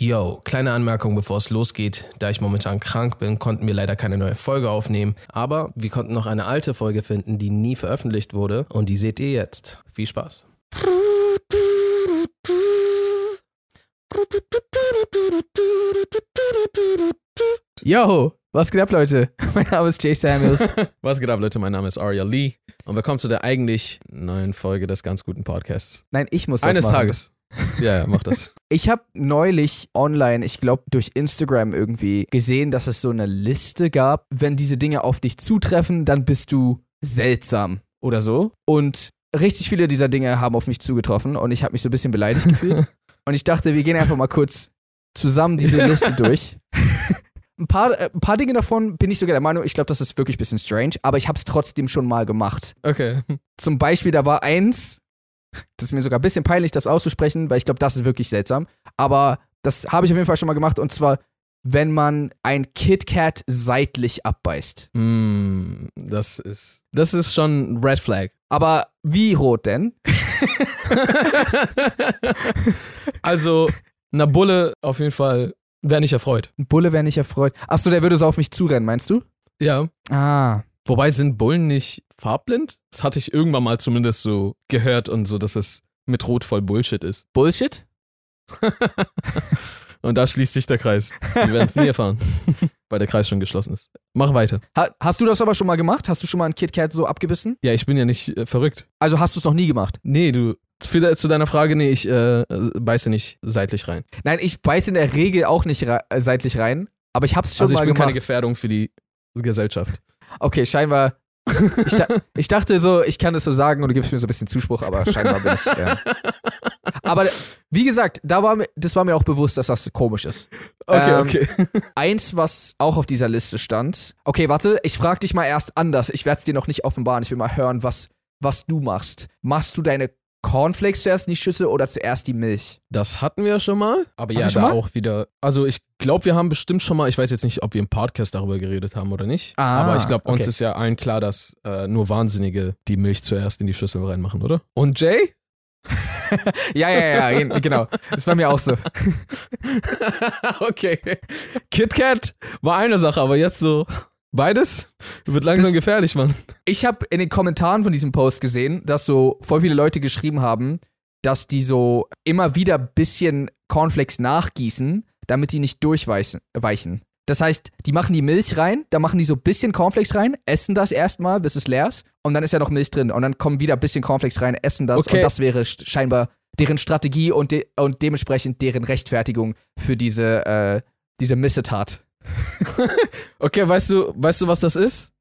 Yo, kleine Anmerkung, bevor es losgeht. Da ich momentan krank bin, konnten wir leider keine neue Folge aufnehmen. Aber wir konnten noch eine alte Folge finden, die nie veröffentlicht wurde. Und die seht ihr jetzt. Viel Spaß. Yo, was geht ab, Leute? Mein Name ist Jay Samuels. Was geht ab, Leute? Mein Name ist Arya Lee. Und willkommen zu der eigentlich neuen Folge des ganz guten Podcasts. Nein, ich muss das Eines machen. Tages. Ja, mach das. Ich habe neulich online, ich glaube durch Instagram irgendwie, gesehen, dass es so eine Liste gab. Wenn diese Dinge auf dich zutreffen, dann bist du seltsam oder so. Und richtig viele dieser Dinge haben auf mich zugetroffen und ich habe mich so ein bisschen beleidigt gefühlt. und ich dachte, wir gehen einfach mal kurz zusammen diese Liste durch. Ein paar, äh, ein paar Dinge davon bin ich sogar der Meinung, ich glaube, das ist wirklich ein bisschen strange, aber ich habe es trotzdem schon mal gemacht. Okay. Zum Beispiel, da war eins, das ist mir sogar ein bisschen peinlich, das auszusprechen, weil ich glaube, das ist wirklich seltsam. Aber das habe ich auf jeden Fall schon mal gemacht und zwar, wenn man ein KitKat seitlich abbeißt. Mm, das ist. Das ist schon ein Red Flag. Aber wie rot denn? also, eine Bulle auf jeden Fall wäre nicht erfreut. Ein Bulle wäre nicht erfreut. Achso, der würde so auf mich zurennen, meinst du? Ja. Ah. Wobei sind Bullen nicht farbblind? Das hatte ich irgendwann mal zumindest so gehört und so, dass es mit Rot voll Bullshit ist. Bullshit? Und da schließt sich der Kreis. Wir werden es nie erfahren, weil der Kreis schon geschlossen ist. Mach weiter. Ha hast du das aber schon mal gemacht? Hast du schon mal ein KitKat so abgebissen? Ja, ich bin ja nicht äh, verrückt. Also hast du es noch nie gemacht? Nee, du. Zu deiner Frage, nee, ich äh, beiße nicht seitlich rein. Nein, ich beiße in der Regel auch nicht äh, seitlich rein, aber ich hab's schon also ich mal bin gemacht. keine Gefährdung für die Gesellschaft. Okay, scheinbar. Ich, da, ich dachte so, ich kann das so sagen und du gibst mir so ein bisschen Zuspruch, aber scheinbar bin ich. Äh. Aber wie gesagt, da war mir, das war mir auch bewusst, dass das komisch ist. Okay, Ähm, okay. Eins, was auch auf dieser Liste stand. Okay, warte, ich frag dich mal erst anders. Ich werde es dir noch nicht offenbaren. Ich will mal hören, was, was du machst. Machst du deine Cornflakes zuerst in die Schüssel oder zuerst die Milch? Das hatten wir schon mal. Aber Haben ja, da mal? auch wieder. Also ich glaube, wir haben bestimmt schon mal, ich weiß jetzt nicht, ob wir im Podcast darüber geredet haben oder nicht. Ah, aber ich glaube, uns okay. ist ja allen klar, dass äh, nur Wahnsinnige die Milch zuerst in die Schüssel reinmachen, oder? Und Jay? Ja, ja, ja, gen- genau. Das war mir auch so. okay. KitKat war eine Sache, aber jetzt so beides wird langsam Das- gefährlich, Mann. Ich habe in den Kommentaren von diesem Post gesehen, dass so voll viele Leute geschrieben haben, dass die so immer wieder bisschen Cornflakes nachgießen, damit die nicht durchweichen. Weichen. Das heißt, die machen die Milch rein, dann machen die so bisschen Cornflakes rein, essen das erstmal, bis es leer ist, und dann ist ja noch Milch drin. Und dann kommen wieder bisschen Cornflakes rein, essen das, Okay. und das wäre sch- scheinbar deren Strategie und, de und dementsprechend deren Rechtfertigung für diese, äh, diese Missetat. Okay, weißt du, weißt du, was das ist?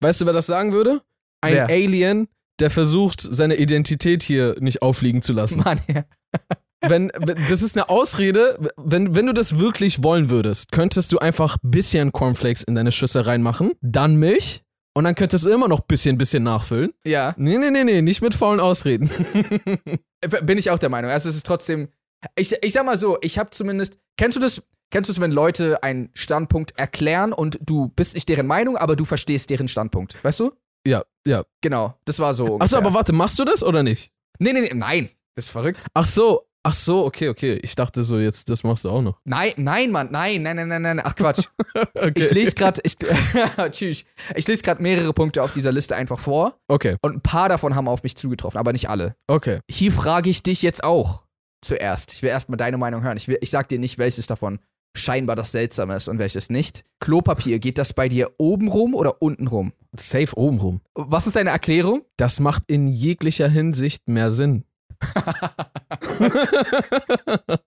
Weißt du, wer das sagen würde? Ein Wer? Alien, der versucht, seine Identität hier nicht auffliegen zu lassen. Mann, ja. wenn, das ist eine Ausrede, wenn, wenn du das wirklich wollen würdest, könntest du einfach bisschen Cornflakes in deine Schüssel reinmachen, dann Milch und dann könntest du immer noch bisschen, bisschen nachfüllen. Ja. Nee, nee, nee, nee, nicht mit faulen Ausreden. Bin ich auch der Meinung. Also es ist trotzdem. Ich, ich sag mal so, ich habe zumindest. Kennst du das? Kennst du es, wenn Leute einen Standpunkt erklären und du bist nicht deren Meinung, aber du verstehst deren Standpunkt? Weißt du? ja, ja. Genau, das war so. Achso, aber warte, machst du das oder nicht? Nee, nee, nee, nein. Das ist verrückt. Ach so, ach so, okay, okay. Ich dachte so, jetzt, das machst du auch noch. Nein, nein, Mann, nein, nein, nein, nein, nein. Ach Quatsch. Okay. Ich lese gerade, ich, tschüss. Ich lese gerade mehrere Punkte auf dieser Liste einfach vor Okay, und ein paar davon haben auf mich zugetroffen, aber nicht alle. okay. Hier frage ich dich jetzt auch zuerst. Ich will erstmal deine Meinung hören. Ich, will, ich sag dir nicht, welches davon scheinbar das Seltsame ist und welches nicht. Klopapier, geht das bei dir oben rum oder unten rum? Safe oben rum. Was ist deine Erklärung? Das macht in jeglicher Hinsicht mehr Sinn.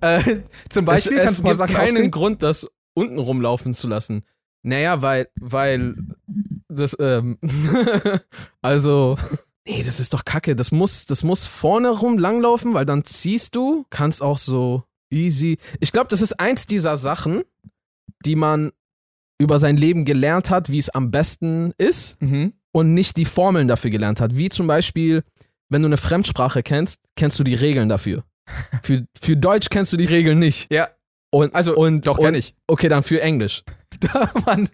Äh, zum Beispiel es, kannst es du mal gibt Sachen keinen aufzählen? Grund, das unten rumlaufen zu lassen. Naja, weil, weil das, ähm, also, nee, das ist doch kacke. Das muss, das muss vorne rum langlaufen, weil dann ziehst du, kannst auch so easy. Ich glaube, das ist eins dieser Sachen, die man über sein Leben gelernt hat, wie es am besten ist Mhm. und nicht die Formeln dafür gelernt hat. Wie zum Beispiel, wenn du eine Fremdsprache kennst, kennst du die Regeln dafür. Für, für Deutsch kennst du die Regeln nicht. Ja, Und, also und, doch und, kenn ich. Okay, dann für Englisch. Mann,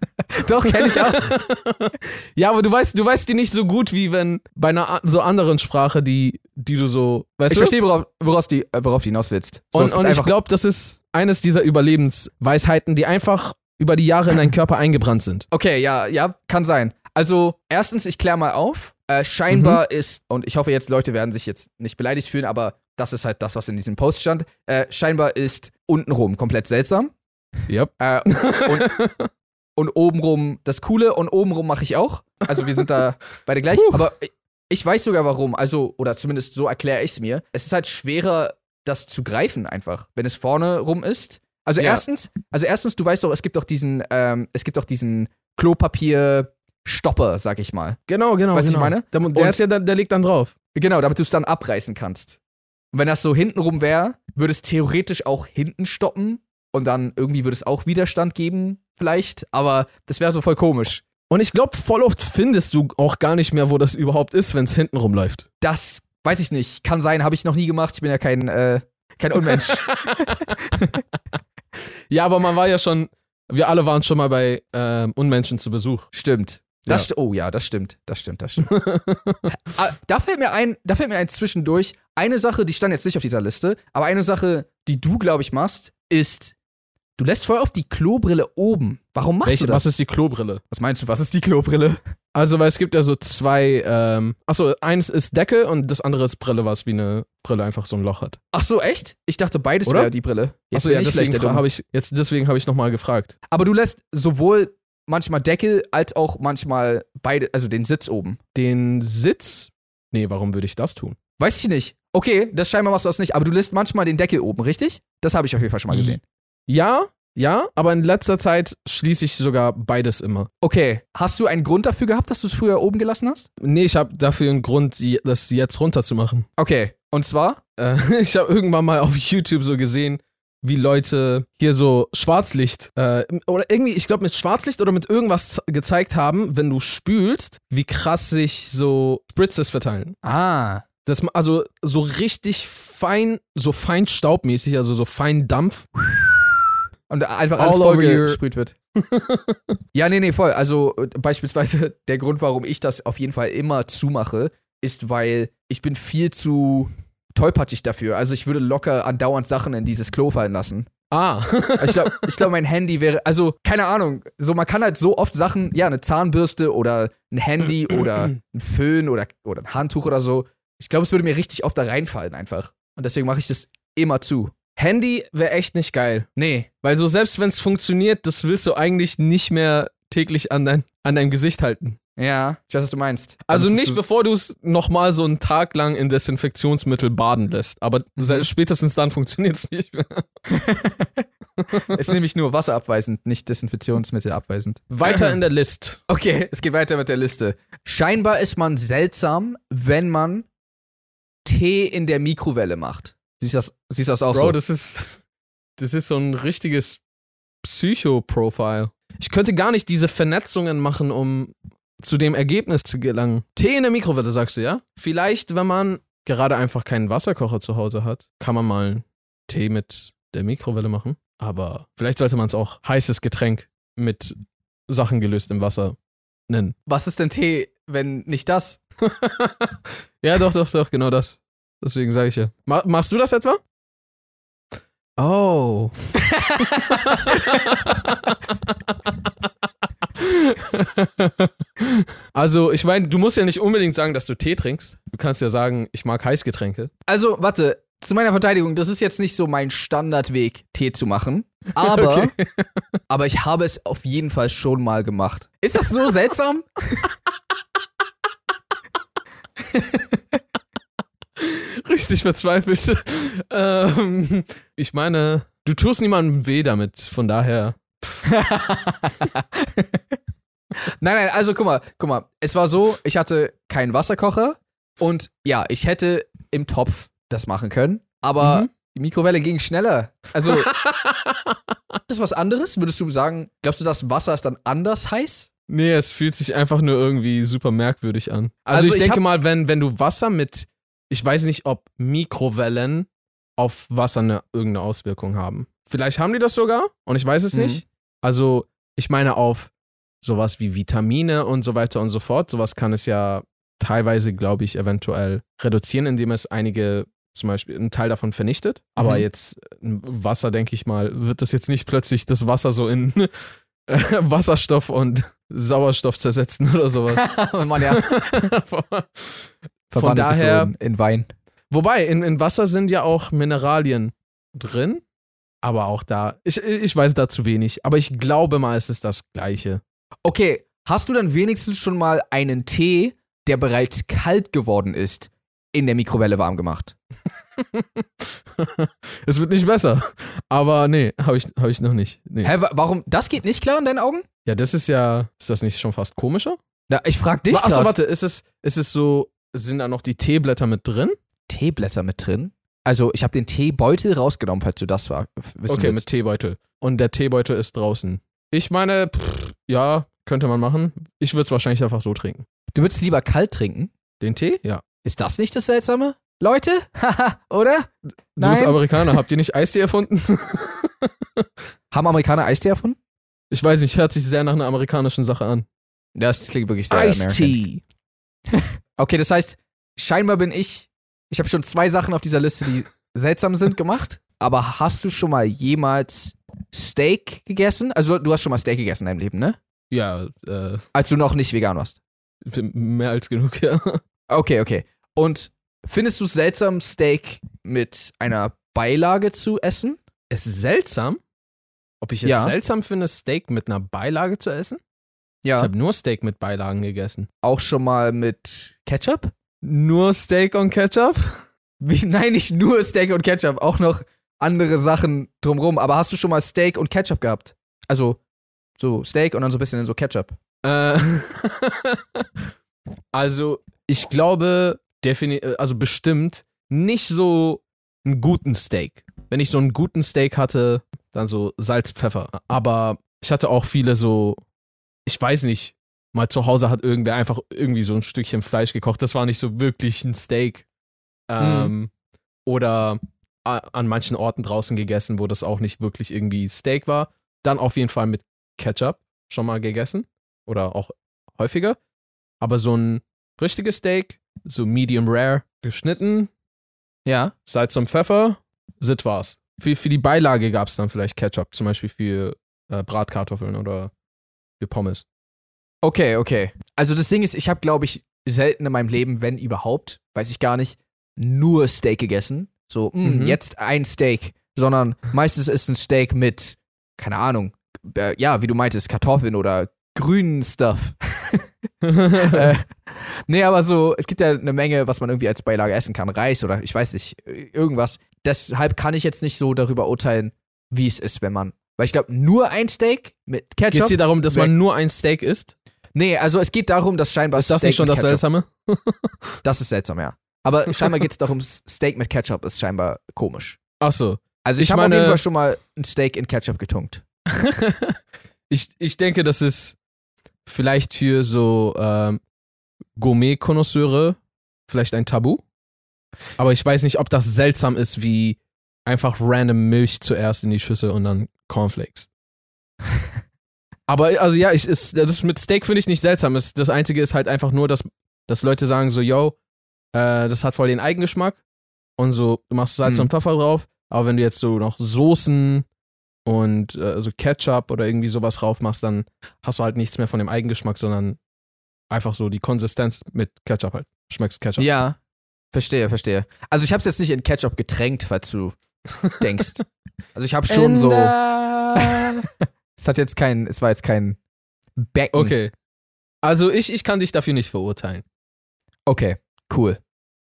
doch, kenne ich auch. ja, aber du weißt, du weißt die nicht so gut, wie wenn bei einer so anderen Sprache, die, die du so, weißt Ich verstehe, worauf, worauf, die, äh, worauf du hinaus willst. So, Und, und ich glaube, das ist eines dieser Überlebensweisheiten, die einfach über die Jahre in deinen Körper eingebrannt sind. Okay, ja, ja, kann sein. Also, erstens, ich kläre mal auf. Äh, scheinbar ist, und ich hoffe jetzt, Leute werden sich jetzt nicht beleidigt fühlen, aber das ist halt das, was in diesem Post stand. Äh, scheinbar ist untenrum komplett seltsam. Yep. Äh, und, und obenrum das Coole und obenrum mache ich auch. Also, wir sind da beide gleich. Puh. Aber ich- ich weiß sogar warum. Also, oder zumindest so erkläre ich es mir. Es ist halt schwerer, das zu greifen einfach, wenn es vorne rum ist. Also Ja. erstens, also erstens, du weißt doch, es gibt doch diesen, ähm, es gibt doch diesen Klopapier-Stopper, sag ich mal. Genau, genau. Weißt du, genau. was ich meine? Der, der ist ja, der, der liegt dann drauf. Genau, damit du es dann abreißen kannst. Und wenn das so hintenrum wäre, würde es theoretisch auch hinten stoppen und dann irgendwie würde es auch Widerstand geben, vielleicht. Aber das wäre so voll komisch. Und ich glaube, voll oft findest du auch gar nicht mehr, wo das überhaupt ist, wenn es hinten rumläuft. Das weiß ich nicht. Kann sein, habe ich noch nie gemacht. Ich bin ja kein, äh, kein Unmensch. Ja, aber man war ja schon, wir alle waren schon mal bei ähm, Unmenschen zu Besuch. stimmt. Das Ja. st oh ja, das stimmt. Das stimmt, das stimmt. Ah, da fällt mir ein, da fällt mir ein zwischendurch. Eine Sache, die stand jetzt nicht auf dieser Liste, aber eine Sache, die du, glaube ich, machst, ist, du lässt voll auf die Klobrille oben. Warum machst Welche, du das? was ist die Klobrille? was meinst du, was ist die Klobrille? Also, weil es gibt ja so zwei, ähm, achso, eins ist Deckel und das andere ist Brille, was wie eine Brille einfach so ein Loch hat. Ach so, echt? Ich dachte, beides wäre die Brille. Jetzt Achso, ja, deswegen habe ich, jetzt, deswegen habe ich nochmal gefragt. Aber du lässt sowohl manchmal Deckel als auch manchmal beide, also den Sitz oben. Den Sitz, nee, warum würde ich das tun? Weiß ich nicht. Okay, das scheinbar machst du das nicht, aber du lässt manchmal den Deckel oben, richtig? Das habe ich auf jeden Fall schon mal gesehen. Ja, ja, aber in letzter Zeit schließe ich sogar beides immer. Okay, hast du einen Grund dafür gehabt, dass du es früher oben gelassen hast? Nee, ich habe dafür einen Grund, das jetzt runterzumachen. Okay, und zwar? Äh, ich habe irgendwann mal auf YouTube so gesehen, wie Leute hier so Schwarzlicht äh, oder irgendwie, ich glaube mit Schwarzlicht oder mit irgendwas gezeigt haben, wenn du spülst, wie krass sich so Spritzes verteilen. Ah. Das, also so richtig fein, so fein staubmäßig, also so fein Dampf. Und einfach All alles over vollgesprüht wird. ja, nee, nee, voll. Also äh, beispielsweise der Grund, warum ich das auf jeden Fall immer zumache, ist, weil ich bin viel zu tollpatschig dafür. Also ich würde locker andauernd Sachen in dieses Klo fallen lassen. Ah. Ich glaube, ich glaub, mein Handy wäre, also keine Ahnung, so man kann halt so oft Sachen, ja, eine Zahnbürste oder ein Handy oder ein Föhn oder, oder ein Handtuch oder so. Ich glaube, es würde mir richtig oft da reinfallen einfach. Und deswegen mache ich das immer zu. Handy wäre echt nicht geil. Nee, Weil so selbst wenn es funktioniert, das willst du eigentlich nicht mehr täglich an, dein, an deinem Gesicht halten. ja, ich weiß, was du meinst. Also ist nicht, bevor du es nochmal so einen Tag lang in Desinfektionsmittel baden lässt. Aber se- spätestens dann funktioniert es nicht mehr. ist nämlich nur wasserabweisend, nicht Desinfektionsmittel abweisend. Weiter in der List. Okay, es geht weiter mit der Liste. Scheinbar ist man seltsam, wenn man Tee in der Mikrowelle macht. Siehst du das, siehst das auch Bro, so? das ist, das ist so ein richtiges Psycho-Profile. Ich könnte gar nicht diese Vernetzungen machen, um zu dem Ergebnis zu gelangen. Tee in der Mikrowelle, sagst du, ja? Vielleicht, wenn man gerade einfach keinen Wasserkocher zu Hause hat, kann man mal einen Tee mit der Mikrowelle machen. Aber vielleicht sollte man es auch heißes Getränk mit Sachen gelöst im Wasser nennen. Was ist denn Tee, wenn nicht das? ja, doch, doch, doch, genau das. Deswegen sage ich ja. Ma machst du das etwa? Oh. also, ich meine, du musst ja nicht unbedingt sagen, dass du Tee trinkst. Du kannst ja sagen, ich mag Heißgetränke. Also, warte, zu meiner Verteidigung, das ist jetzt nicht so mein Standardweg, Tee zu machen. Aber, Okay. aber ich habe es auf jeden Fall schon mal gemacht. Ist das so seltsam? Richtig verzweifelt. ähm, ich meine, du tust niemandem weh damit, von daher. Nein, nein, also guck mal, guck mal. Es war so, ich hatte keinen Wasserkocher und ja, ich hätte im Topf das machen können, aber Mhm. die Mikrowelle ging schneller. Also, ist das was anderes? Würdest du sagen, glaubst du, das Wasser ist dann anders heiß? Nee, es fühlt sich einfach nur irgendwie super merkwürdig an. Also, Also ich, ich denke mal, wenn, wenn du Wasser mit, ich weiß nicht, ob Mikrowellen auf Wasser eine, irgendeine Auswirkung haben. Vielleicht haben die das sogar und ich weiß es Mhm. nicht. Also ich meine auf sowas wie Vitamine und so weiter und so fort. Sowas kann es ja teilweise, glaube ich, eventuell reduzieren, indem es einige, zum Beispiel einen Teil davon vernichtet. Aber Mhm. jetzt ein Wasser, denke ich mal, wird das jetzt nicht plötzlich das Wasser so in äh, Wasserstoff und Sauerstoff zersetzen oder sowas. Man ja verwandelt es daher, so in, in Wein. wobei, in, in Wasser sind ja auch Mineralien drin. Aber auch da, ich, ich weiß da zu wenig. Aber ich glaube mal, es ist das Gleiche. Okay, hast du dann wenigstens schon mal einen Tee, der bereits kalt geworden ist, in der Mikrowelle warm gemacht? es wird nicht besser. Aber nee, habe ich, hab ich noch nicht. Nee. Hä, wa- warum? Das geht nicht klar in deinen Augen? Ja, das ist ja, ist das nicht schon fast komischer? Na, ich frag dich Achso, warte, ist es, ist es so, sind da noch die Teeblätter mit drin? Teeblätter mit drin? Also, ich habe den Teebeutel rausgenommen, falls du das war, wissen Okay, mit willst. Teebeutel. Und der Teebeutel ist draußen. Ich meine, pff, ja, könnte man machen. Ich würde es wahrscheinlich einfach so trinken. Du würdest lieber kalt trinken? Den Tee? Ja. Ist das nicht das Seltsame? Leute? Haha, oder? Du Nein. bist Amerikaner, habt ihr nicht Eistee erfunden? Haben Amerikaner Eistee erfunden? Ich weiß nicht, hört sich sehr nach einer amerikanischen Sache an. Das klingt wirklich sehr American. Okay, das heißt, scheinbar bin ich. Ich habe schon zwei Sachen auf dieser Liste, die seltsam sind, gemacht. Aber hast du schon mal jemals Steak gegessen? Also, du hast schon mal Steak gegessen in deinem Leben, ne? Ja, äh, Als du noch nicht vegan warst. mehr als genug, ja. Okay, okay. Und findest du es seltsam, Steak mit einer Beilage zu essen? Es ist seltsam. Ob ich es Ja. seltsam finde, Steak mit einer Beilage zu essen? Ich Ja. habe nur Steak mit Beilagen gegessen. Auch schon mal mit Ketchup? Nur Steak und Ketchup? Wie, nein, nicht nur Steak und Ketchup, auch noch andere Sachen drumrum. Aber hast du schon mal Steak und Ketchup gehabt? Also, so Steak und dann so ein bisschen so Ketchup. Äh, also, ich glaube, also bestimmt nicht so einen guten Steak. Wenn ich so einen guten Steak hatte, dann so Salz, Pfeffer. Aber ich hatte auch viele so, ich weiß nicht, mal zu Hause hat irgendwer einfach irgendwie so ein Stückchen Fleisch gekocht. Das war nicht so wirklich ein Steak. Ähm, Oder a- an manchen Orten draußen gegessen, wo das auch nicht wirklich irgendwie Steak war. Dann auf jeden Fall mit Ketchup schon mal gegessen. Oder auch häufiger. Aber so ein richtiges Steak, so medium rare, geschnitten, Ja. Salz und Pfeffer, sit war's. Für, für die Beilage gab es dann vielleicht Ketchup, zum Beispiel für äh, Bratkartoffeln oder für Pommes. Okay, okay. Also das Ding ist, ich habe, glaube ich, selten in meinem Leben, wenn überhaupt, weiß ich gar nicht, nur Steak gegessen. So, mh, Mhm. jetzt ein Steak. Sondern meistens ist ein Steak mit, keine Ahnung, äh, ja, wie du meintest, Kartoffeln oder grünen Stuff. äh, nee, aber so, es gibt ja eine Menge, was man irgendwie als Beilage essen kann. Reis oder ich weiß nicht, äh, irgendwas. Deshalb kann ich jetzt nicht so darüber urteilen, wie es ist, wenn man. Weil ich glaube, nur ein Steak mit Ketchup. Geht's hier darum, dass Weg. man nur ein Steak isst? Nee, also es geht darum, dass scheinbar Ist das Steak nicht schon das Ketchup, Seltsame? Das ist seltsam, ja. Aber scheinbar geht es darum, Steak mit Ketchup ist scheinbar komisch. Ach so. Also ich, Ich habe auf jeden Fall schon mal ein Steak in Ketchup getunkt. ich, ich denke, das ist vielleicht für so ähm, Gourmet-Konnoisseure vielleicht ein Tabu. Aber ich weiß nicht, ob das seltsam ist, wie einfach random Milch zuerst in die Schüssel und dann Cornflakes. Aber also ja, ich, ist, das mit Steak finde ich nicht seltsam. Es, das Einzige ist halt einfach nur, dass, dass Leute sagen so, yo, äh, das hat voll den Eigengeschmack und so, du machst Salz Mhm. und Pfeffer drauf, aber wenn du jetzt so noch Soßen und äh, so Ketchup oder irgendwie sowas drauf machst, dann hast du halt nichts mehr von dem Eigengeschmack, sondern einfach so die Konsistenz mit Ketchup halt. Schmeckst Ketchup. Ja, verstehe, verstehe. Also ich habe es jetzt nicht in Ketchup getränkt, falls du denkst. Also ich habe schon so. Es hat jetzt kein, es war jetzt kein Becken. Okay. Also ich, ich kann dich dafür nicht verurteilen. Okay, cool.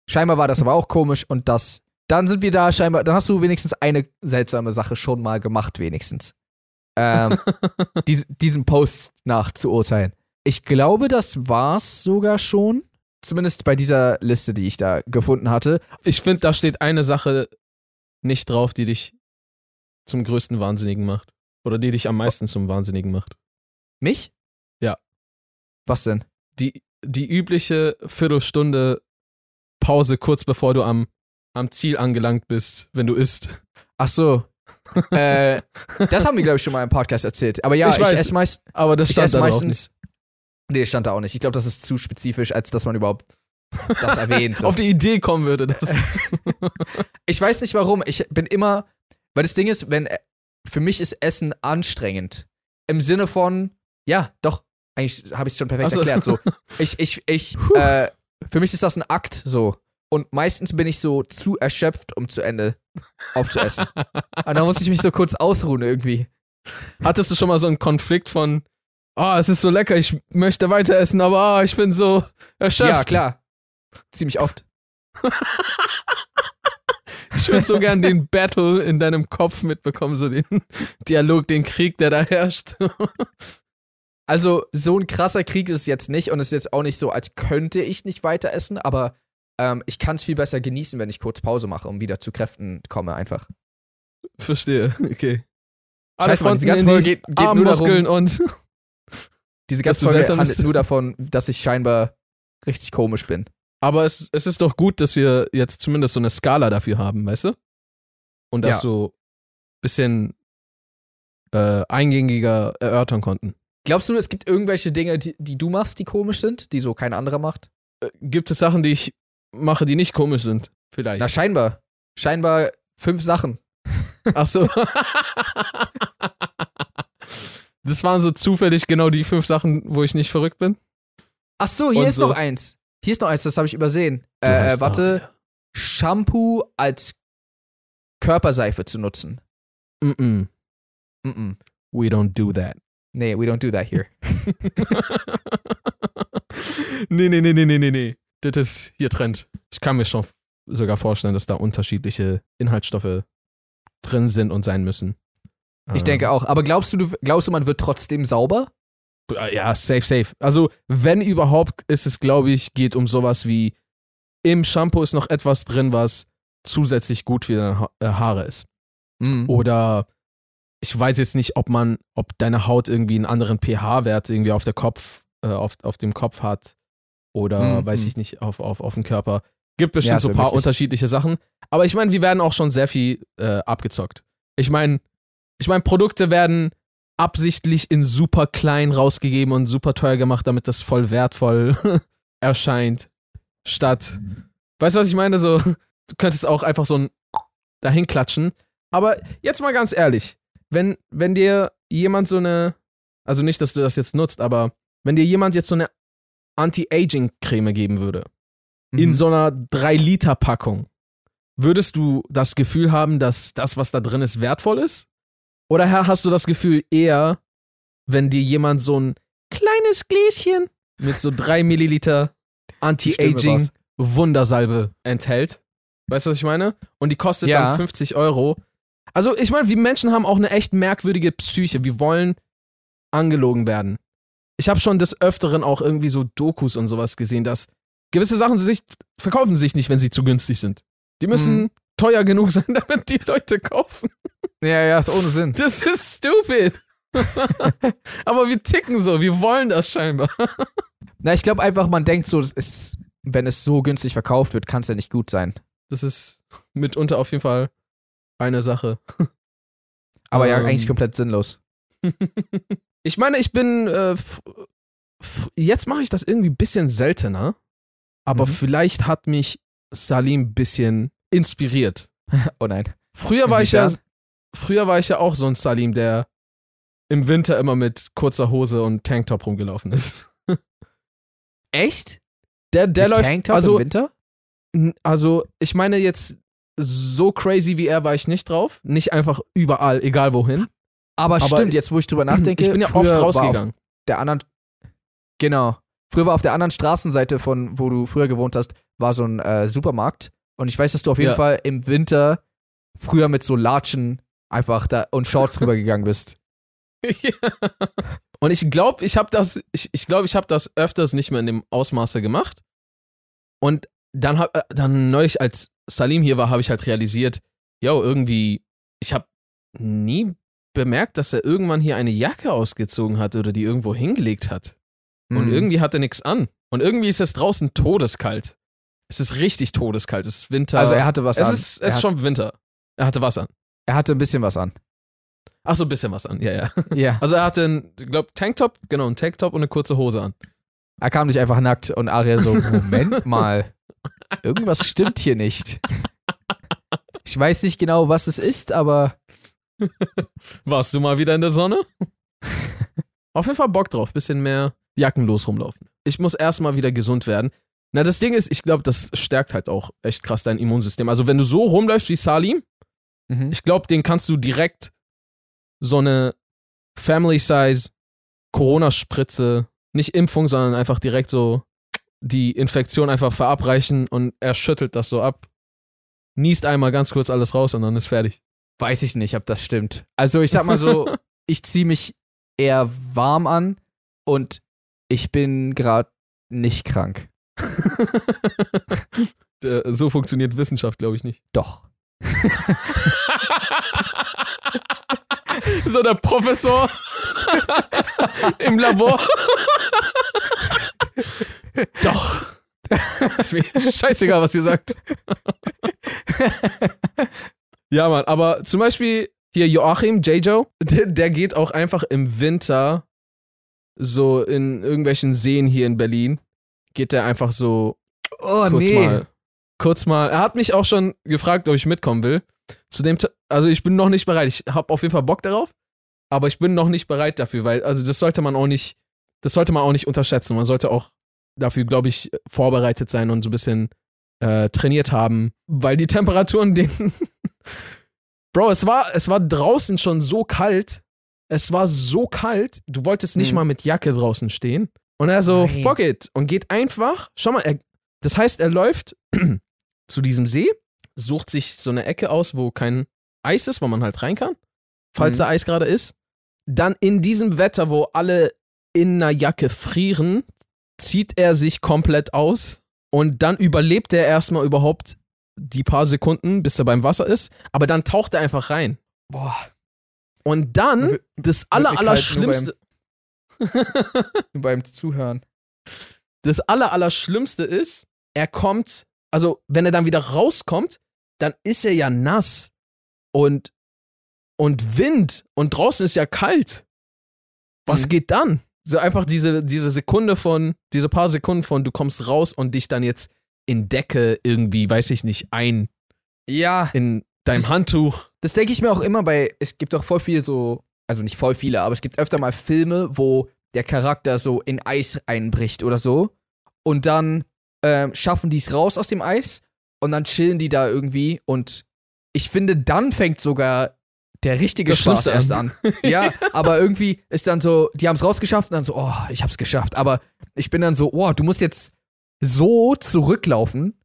Scheinbar war das aber auch komisch und das. Dann sind wir da scheinbar, dann hast du wenigstens eine seltsame Sache schon mal gemacht, wenigstens. Ähm, dies, diesen Post nach zu urteilen. Ich glaube, das war's sogar schon. Zumindest bei dieser Liste, die ich da gefunden hatte. Ich finde, da steht eine Sache nicht drauf, die dich zum größten Wahnsinnigen macht. Oder die dich am meisten zum Wahnsinnigen macht. Mich? Ja. Was denn? Die, die übliche Viertelstunde Pause kurz bevor du am, am Ziel angelangt bist, wenn du isst. Ach so. äh, das haben wir, glaube ich, schon mal im Podcast erzählt. Aber ja, Ich ich, esse meist, Aber das stand da auch meistens. nicht. Nee, stand da auch nicht. Ich glaube, das ist zu spezifisch, als dass man überhaupt das erwähnt. Auf die Idee kommen würde, das. Ich weiß nicht warum. Ich bin immer, weil das Ding ist, wenn für mich ist Essen anstrengend. Im Sinne von, ja, doch, eigentlich habe ich es schon perfekt Ach so. erklärt. So, ich, ich, ich, äh, für mich ist das ein Akt so. Und meistens bin ich so zu erschöpft, um zu Ende aufzuessen. Und dann muss ich mich so kurz ausruhen irgendwie. Hattest du schon mal so einen Konflikt von, ah, es ist so lecker, ich möchte weiter essen, aber ah, ich bin so erschöpft. Ja, klar. Ziemlich oft. Ich würde so gern den Battle in deinem Kopf mitbekommen, so den Dialog, den Krieg, der da herrscht. Also, so ein krasser Krieg ist es jetzt nicht und es ist jetzt auch nicht so, als könnte ich nicht weiter essen, aber ähm, ich kann es viel besser genießen, wenn ich kurz Pause mache und wieder zu Kräften komme, einfach. Verstehe, okay. Alle Scheiße, Mann, diese ganze Folge geht, geht nur darum, und diese ganze Folge handelt nur davon, dass ich scheinbar richtig komisch bin. Aber es, es ist doch gut, dass wir jetzt zumindest so eine Skala dafür haben, weißt du? Und das Ja. so ein bisschen äh, eingängiger erörtern konnten. Glaubst du, es gibt irgendwelche Dinge, die, die du machst, die komisch sind, die so kein anderer macht? Äh, gibt es Sachen, die ich mache, die nicht komisch sind? Vielleicht. Na, scheinbar. Scheinbar fünf Sachen. Ach so. das waren so zufällig genau die fünf Sachen, wo ich nicht verrückt bin. Ach so, hier Und ist so. noch eins. Hier ist noch eins, das habe ich übersehen. Äh, äh, warte, Shampoo als Körperseife zu nutzen. doch. Mm-mm. Mm-mm. We don't do that. Nee, we don't do that here. nee, nee, nee, nee, nee, nee, nee. Das ist hier Trend. Ich kann mir schon sogar vorstellen, dass da unterschiedliche Inhaltsstoffe drin sind und sein müssen. Ich Ähm, denke auch. Aber glaubst du, glaubst du, man wird trotzdem sauber? Äh, Ja, safe, safe. Also, wenn überhaupt, ist es, glaube ich, geht um sowas wie im Shampoo ist noch etwas drin, was zusätzlich gut für deine ha äh, Haare ist. Mhm. Oder ich weiß jetzt nicht, ob man, ob deine Haut irgendwie einen anderen pH-Wert irgendwie auf der Kopf, äh, auf, auf dem Kopf hat. Oder Mhm. weiß ich nicht, auf, auf, auf dem Körper. Gibt bestimmt Ja, so ein ja paar möglich. unterschiedliche Sachen. Aber ich meine, wir werden auch schon sehr viel äh, abgezockt. Ich meine, ich meine, Produkte werden absichtlich in super klein rausgegeben und super teuer gemacht, damit das voll wertvoll erscheint. Statt, weißt du, was ich meine? So, du könntest auch einfach so ein dahin klatschen. Aber jetzt mal ganz ehrlich, wenn, wenn dir jemand so eine, also nicht, dass du das jetzt nutzt, aber wenn dir jemand jetzt so eine Anti-Aging-Creme geben würde, in Mhm. so einer 3-Liter-Packung, würdest du das Gefühl haben, dass das, was da drin ist, wertvoll ist? Oder ha- hast du das Gefühl eher, wenn dir jemand so ein kleines Gläschen mit so 3 Milliliter Anti-Aging. Wundersalbe enthält? Weißt du, was ich meine? Und die kostet Ja. dann 50 Euro. Also, ich meine, wir Menschen haben auch eine echt merkwürdige Psyche. Wir wollen angelogen werden. Ich habe schon des Öfteren auch irgendwie so Dokus und sowas gesehen, dass gewisse Sachen sich verkaufen sich nicht, wenn sie zu günstig sind. Die müssen Mhm. Teuer genug sein, damit die Leute kaufen. Ja, ja, ist ohne Sinn. Das ist stupid. Aber wir ticken so, wir wollen das scheinbar. Na, ich glaube einfach, man denkt so, es ist, wenn es so günstig verkauft wird, kann es ja nicht gut sein. Das ist mitunter auf jeden Fall eine Sache. Aber ja, Ähm. eigentlich komplett sinnlos. Ich meine, ich bin äh, jetzt mache ich das irgendwie ein bisschen seltener, aber Mhm. vielleicht hat mich Salim ein bisschen inspiriert. Oh nein. Früher war ich ja früher war ich ja auch so ein Salim, der im Winter immer mit kurzer Hose und Tanktop rumgelaufen ist. Echt? Der der Mit läuft Tanktop also im Winter? Also, ich meine jetzt, so crazy wie er war ich nicht drauf. Nicht einfach überall, egal wohin. Aber, aber stimmt, jetzt wo ich drüber nachdenke, ich bin ja oft rausgegangen. Der anderen, genau. Früher war auf der anderen Straßenseite von, wo du früher gewohnt hast, war so ein äh, Supermarkt. Und ich weiß, dass du auf jeden Ja. Fall im Winter früher mit so Latschen einfach da und Shorts rübergegangen bist. Ja. Und ich glaube, ich habe das, ich, ich glaube, ich habe das öfters nicht mehr in dem Ausmaße gemacht. Und dann hab, äh, dann neulich, als Salim hier war, habe ich halt realisiert, yo, irgendwie, ich habe nie bemerkt, dass er irgendwann hier eine Jacke ausgezogen hat oder die irgendwo hingelegt hat. Und Mhm. irgendwie hat er nichts an. Und irgendwie ist es draußen todeskalt. Es ist richtig todeskalt. Es ist Winter. Also er hatte was es an. ist, er, es ist hat, schon Winter. Er hatte was an. Er hatte ein bisschen was an. Ach so, ein bisschen was an, ja, ja. Ja. Also er hatte einen, ich glaube, Tanktop, genau, einen Tanktop und eine kurze Hose an. Er kam nicht einfach nackt und Ariel so, Moment mal. Irgendwas stimmt hier nicht. Ich weiß nicht genau, was es ist, aber Warst du mal wieder in der Sonne? Auf jeden Fall Bock drauf, bisschen mehr jackenlos rumlaufen. Ich muss erstmal wieder gesund werden. Na, das Ding ist, ich glaube, das stärkt halt auch echt krass dein Immunsystem. Also, wenn du so rumläufst wie Salim, mhm. ich glaube, den kannst du direkt so eine Family-Size Corona-Spritze, nicht Impfung, sondern einfach direkt so die Infektion einfach verabreichen und er schüttelt das so ab, niest einmal ganz kurz alles raus und dann ist fertig. weiß ich nicht, ob das stimmt. Also ich sag mal so, ich ziehe mich eher warm an und ich bin gerade nicht krank. So funktioniert Wissenschaft, glaube ich nicht. Doch. so der Professor im Labor. Doch. Ist mir scheißegal, was ihr sagt. ja, Mann, aber zum Beispiel hier Joachim, J-Joe, der, der geht auch einfach im Winter so in irgendwelchen Seen hier in Berlin. Geht der einfach so Oh kurz mal. Kurz mal. Er hat mich auch schon gefragt, ob ich mitkommen will. Zu dem, also ich bin noch nicht bereit. Ich habe auf jeden Fall Bock darauf, aber ich bin noch nicht bereit dafür, weil also das sollte man auch nicht, das sollte man auch nicht unterschätzen. Man sollte auch dafür, glaube ich, vorbereitet sein und so ein bisschen äh, trainiert haben, weil die Temperaturen den Bro, es war es war draußen schon so kalt. Es war so kalt, du wolltest nicht Hm. mal mit Jacke draußen stehen. Und er so, Nein. fuck it. Und geht einfach, schau mal, er, das heißt, er läuft zu diesem See, sucht sich so eine Ecke aus, wo kein Eis ist, wo man halt rein kann, falls Mhm. da Eis gerade ist. Dann in diesem Wetter, wo alle in einer Jacke frieren, zieht er sich komplett aus und dann überlebt er erstmal überhaupt die paar Sekunden, bis er beim Wasser ist, aber dann taucht er einfach rein. Boah. Und dann, das aller, Schlimmste, beim Zuhören. das aller, aller Schlimmste ist, er kommt, also wenn er dann wieder rauskommt, dann ist er ja nass und, und Wind und draußen ist ja kalt. Was Mhm. geht dann? So einfach diese, diese Sekunde von, diese paar Sekunden von, du kommst raus und dich dann jetzt in Decke irgendwie, weiß ich nicht, ein, Ja, in deinem Das- Handtuch. das denke ich mir auch immer bei, es gibt auch voll viel so, also nicht voll viele, aber es gibt öfter mal Filme, wo der Charakter so in Eis einbricht oder so. Und dann ähm, schaffen die es raus aus dem Eis und dann chillen die da irgendwie. Und ich finde, dann fängt sogar der richtige Das Spaß Schlimmste erst an. ja, aber irgendwie ist dann so, die haben es rausgeschafft und dann so, oh, ich hab's geschafft. Aber ich bin dann so, oh, du musst jetzt so zurücklaufen.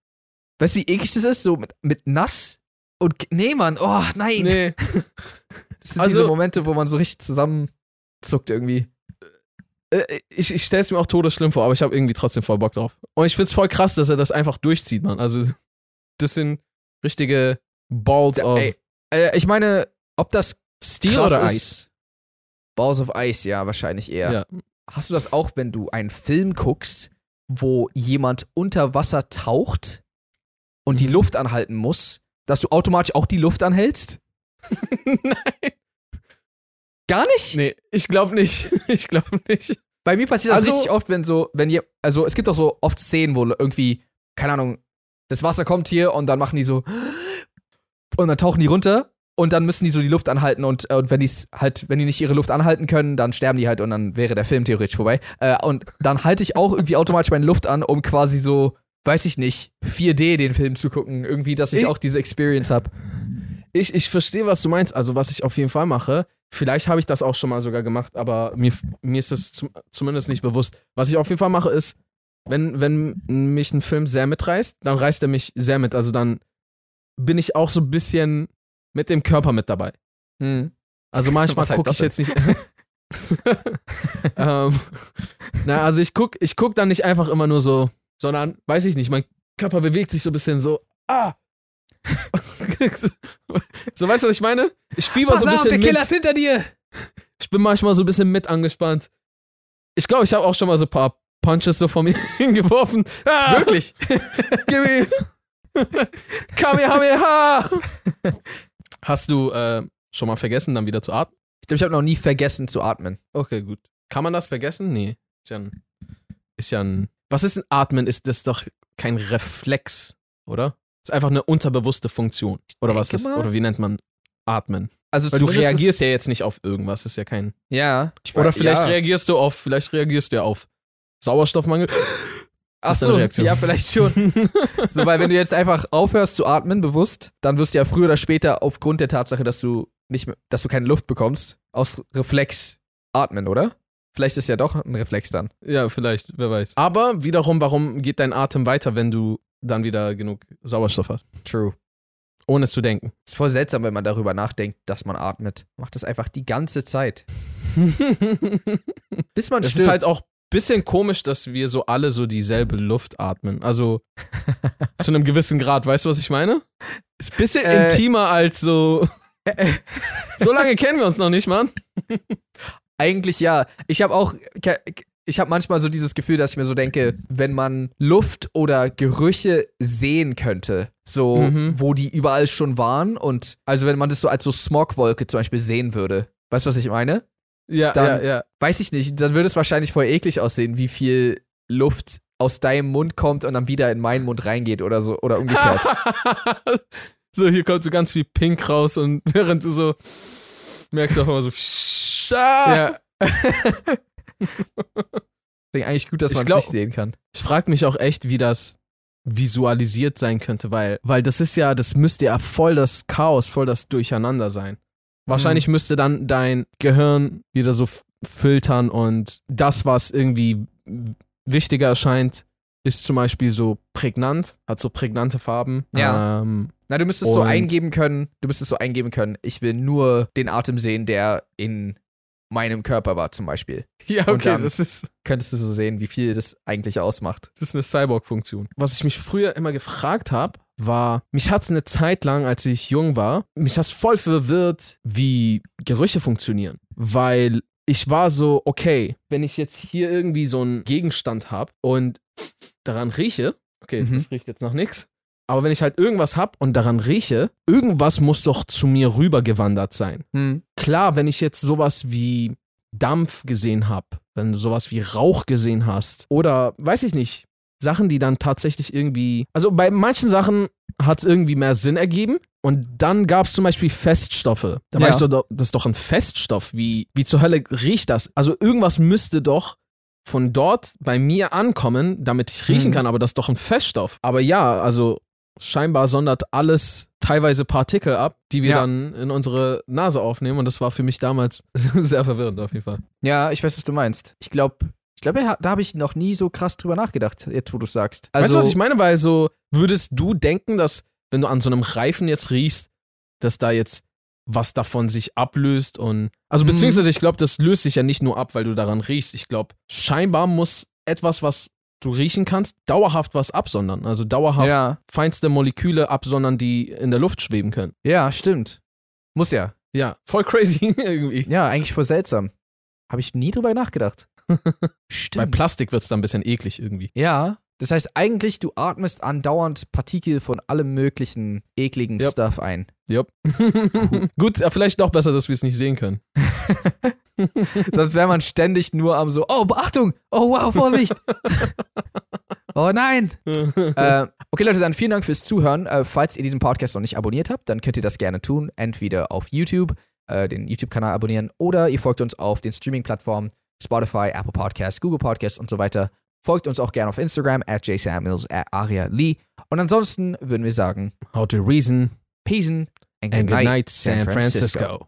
Weißt du, wie eklig das ist? So mit, mit nass und. Nee, Mann, oh, nein. Nee. Das sind Also- diese Momente, wo man so richtig zusammenzuckt irgendwie. Äh, ich, ich stelle es mir auch todesschlimm vor, aber ich habe irgendwie trotzdem voll Bock drauf. Und ich find's voll krass, dass er das einfach durchzieht, Mann. Also, das sind richtige Balls Ja, of ey, äh, ich meine, ob das Steel oder ist- Eis. Balls of Ice, ja, wahrscheinlich eher. Ja. Hast du das auch, wenn du einen Film guckst, wo jemand unter Wasser taucht und die Mhm. Luft anhalten muss, dass du automatisch auch die Luft anhältst? Nein. Gar nicht? Nee, ich glaube nicht. Ich glaube nicht. Bei mir passiert das Also- richtig oft, wenn so, wenn ihr, also es gibt auch so oft Szenen, wo irgendwie, keine Ahnung, das Wasser kommt hier und dann machen die so und dann tauchen die runter und dann müssen die so die Luft anhalten und, äh, und wenn die halt, wenn die nicht ihre Luft anhalten können, dann sterben die halt und dann wäre der Film theoretisch vorbei. Äh, und dann halte ich auch irgendwie automatisch meine Luft an, um quasi so, weiß ich nicht, 4D den Film zu gucken. Irgendwie, dass ich Ich- auch diese Experience habe. Ich, ich verstehe, was du meinst. Also, was ich auf jeden Fall mache, vielleicht habe ich das auch schon mal sogar gemacht, aber mir, mir ist es zum, zumindest nicht bewusst. Was ich auf jeden Fall mache, ist, wenn, wenn mich ein Film sehr mitreißt, dann reißt er mich sehr mit. Also, dann bin ich auch so ein bisschen mit dem Körper mit dabei. Hm. Also manchmal gucke ich jetzt nicht. ähm, na, also ich guck, ich guck dann nicht einfach immer nur so, sondern weiß ich nicht, mein Körper bewegt sich so ein bisschen so, ah. So, weißt du, was ich meine? Ich fieber so ein bisschen mit. hinter dir! Ich bin manchmal so ein bisschen mit angespannt. Ich glaube, ich habe auch schon mal so ein paar Punches so von mir hingeworfen. Ah, Wirklich? Gib ihm! Kamehameha! Hast du äh, schon mal vergessen, dann wieder zu atmen? Ich glaube, ich habe noch nie vergessen zu atmen. Okay, gut. Kann man das vergessen? Nee. Ist ja ein. Ist ja ein was ist ein Atmen? Ist das doch kein Reflex, oder? Ist einfach eine unterbewusste Funktion. Oder was ist? mal. Oder wie nennt man Atmen? Also Weil du reagierst ja jetzt nicht auf irgendwas. Das ist ja kein. Ja. Ich Oder vielleicht ja. reagierst du auf. Vielleicht reagierst du ja auf Sauerstoffmangel. Ach ist deine so, Reaktion. ja, vielleicht schon. so, weil wenn du jetzt einfach aufhörst zu atmen bewusst, dann wirst du ja früher oder später aufgrund der Tatsache, dass du nicht mehr, dass du keine Luft bekommst, aus Reflex atmen, oder? Vielleicht ist ja doch ein Reflex dann. ja, vielleicht. Wer weiß. Aber wiederum, warum geht dein Atem weiter, wenn du dann wieder genug Sauerstoff hast? True. Ohne es zu denken. Ist voll seltsam, wenn man darüber nachdenkt, dass man atmet. Macht das einfach die ganze Zeit. Bis man Es stirbt. ist halt auch ein bisschen komisch, dass wir so alle so dieselbe Luft atmen. Also zu einem gewissen Grad, weißt du, was ich meine? Ist ein bisschen Äh. intimer als so. So lange kennen wir uns noch nicht, Mann. Eigentlich ja. Ich habe auch, ich habe manchmal so dieses Gefühl, dass ich mir so denke, wenn man Luft oder Gerüche sehen könnte, so Mhm. wo die überall schon waren und also wenn man das so als so Smogwolke zum Beispiel sehen würde, weißt du, was ich meine? Ja, Dann- ja, ja. Weiß ich nicht, dann würde es wahrscheinlich voll eklig aussehen, wie viel Luft aus deinem Mund kommt und dann wieder in meinen Mund reingeht oder so oder umgekehrt. so, hier kommt so ganz viel Pink raus und während du so merkst du auch immer so. Ja. Deswegen eigentlich gut, dass man es nicht sehen kann. Ich frage mich auch echt, wie das visualisiert sein könnte, weil, weil das ist ja, das müsste ja voll das Chaos, voll das Durcheinander sein. Wahrscheinlich müsste dann dein Gehirn wieder so filtern und das, was irgendwie wichtiger erscheint, ist zum Beispiel so prägnant, hat so prägnante Farben. Ja. Ähm, Na, du müsstest so eingeben können, du müsstest so eingeben können, ich will nur den Atem sehen, der in meinem Körper war, zum Beispiel. ja, Und okay, das ist, Könntest du so sehen, wie viel das eigentlich ausmacht. das ist eine Cyborg-Funktion. Was ich mich früher immer gefragt habe, war, mich hat es eine Zeit lang, als ich jung war, mich hat voll verwirrt, wie Gerüche funktionieren. Weil ich war so, okay, wenn ich jetzt hier irgendwie so einen Gegenstand habe und daran rieche, okay, Mhm. das riecht jetzt nach nichts, aber wenn ich halt irgendwas habe und daran rieche, irgendwas muss doch zu mir rübergewandert sein. Hm. Klar, wenn ich jetzt sowas wie Dampf gesehen habe, wenn du sowas wie Rauch gesehen hast oder weiß ich nicht, Sachen, die dann tatsächlich irgendwie, also bei manchen Sachen hat es irgendwie mehr Sinn ergeben und dann gab es zum Beispiel Feststoffe. Da Ja. weißt du, doch, das ist doch ein Feststoff. Wie, wie zur Hölle riecht das? Also irgendwas müsste doch von dort bei mir ankommen, damit ich riechen Mhm. kann, aber das ist doch ein Feststoff. Aber ja, also scheinbar sondert alles teilweise Partikel ab, die wir Ja. dann in unsere Nase aufnehmen. Und das war für mich damals sehr verwirrend auf jeden Fall. Ja, ich weiß, was du meinst. Ich glaube, ich glaube, da habe ich noch nie so krass drüber nachgedacht, jetzt wo du sagst. Also, weißt du, was ich meine? Weil so, würdest du denken, dass, wenn du an so einem Reifen jetzt riechst, dass da jetzt was davon sich ablöst und. Also, Mhm. beziehungsweise, ich glaube, das löst sich ja nicht nur ab, weil du daran riechst. Ich glaube, scheinbar muss etwas, was du riechen kannst, dauerhaft was absondern. Also dauerhaft Ja, feinste Moleküle absondern, die in der Luft schweben können. ja, stimmt. Muss ja. Ja, voll crazy irgendwie. Ja, eigentlich voll seltsam. Habe ich nie drüber nachgedacht. Bei Stimmt. Plastik wird es dann ein bisschen eklig irgendwie. Ja, das heißt eigentlich, du atmest andauernd Partikel von allem möglichen ekligen Yep. Stuff ein. Jupp. Gut, ja, vielleicht doch besser, dass wir es nicht sehen können. Sonst wäre man ständig nur am so, oh, Beachtung, oh wow, Vorsicht. oh nein. äh, okay, Leute, dann vielen Dank fürs Zuhören. Äh, falls ihr diesen Podcast noch nicht abonniert habt, dann könnt ihr das gerne tun. Entweder auf YouTube, äh, den YouTube-Kanal abonnieren, oder ihr folgt uns auf den Streaming-Plattformen Spotify, Apple Podcasts, Google Podcasts und so weiter. Folgt uns auch gerne auf Instagram, at jsamuels, at Aria Lee. Und ansonsten würden wir sagen, How to reason Peace and and good night, San Francisco.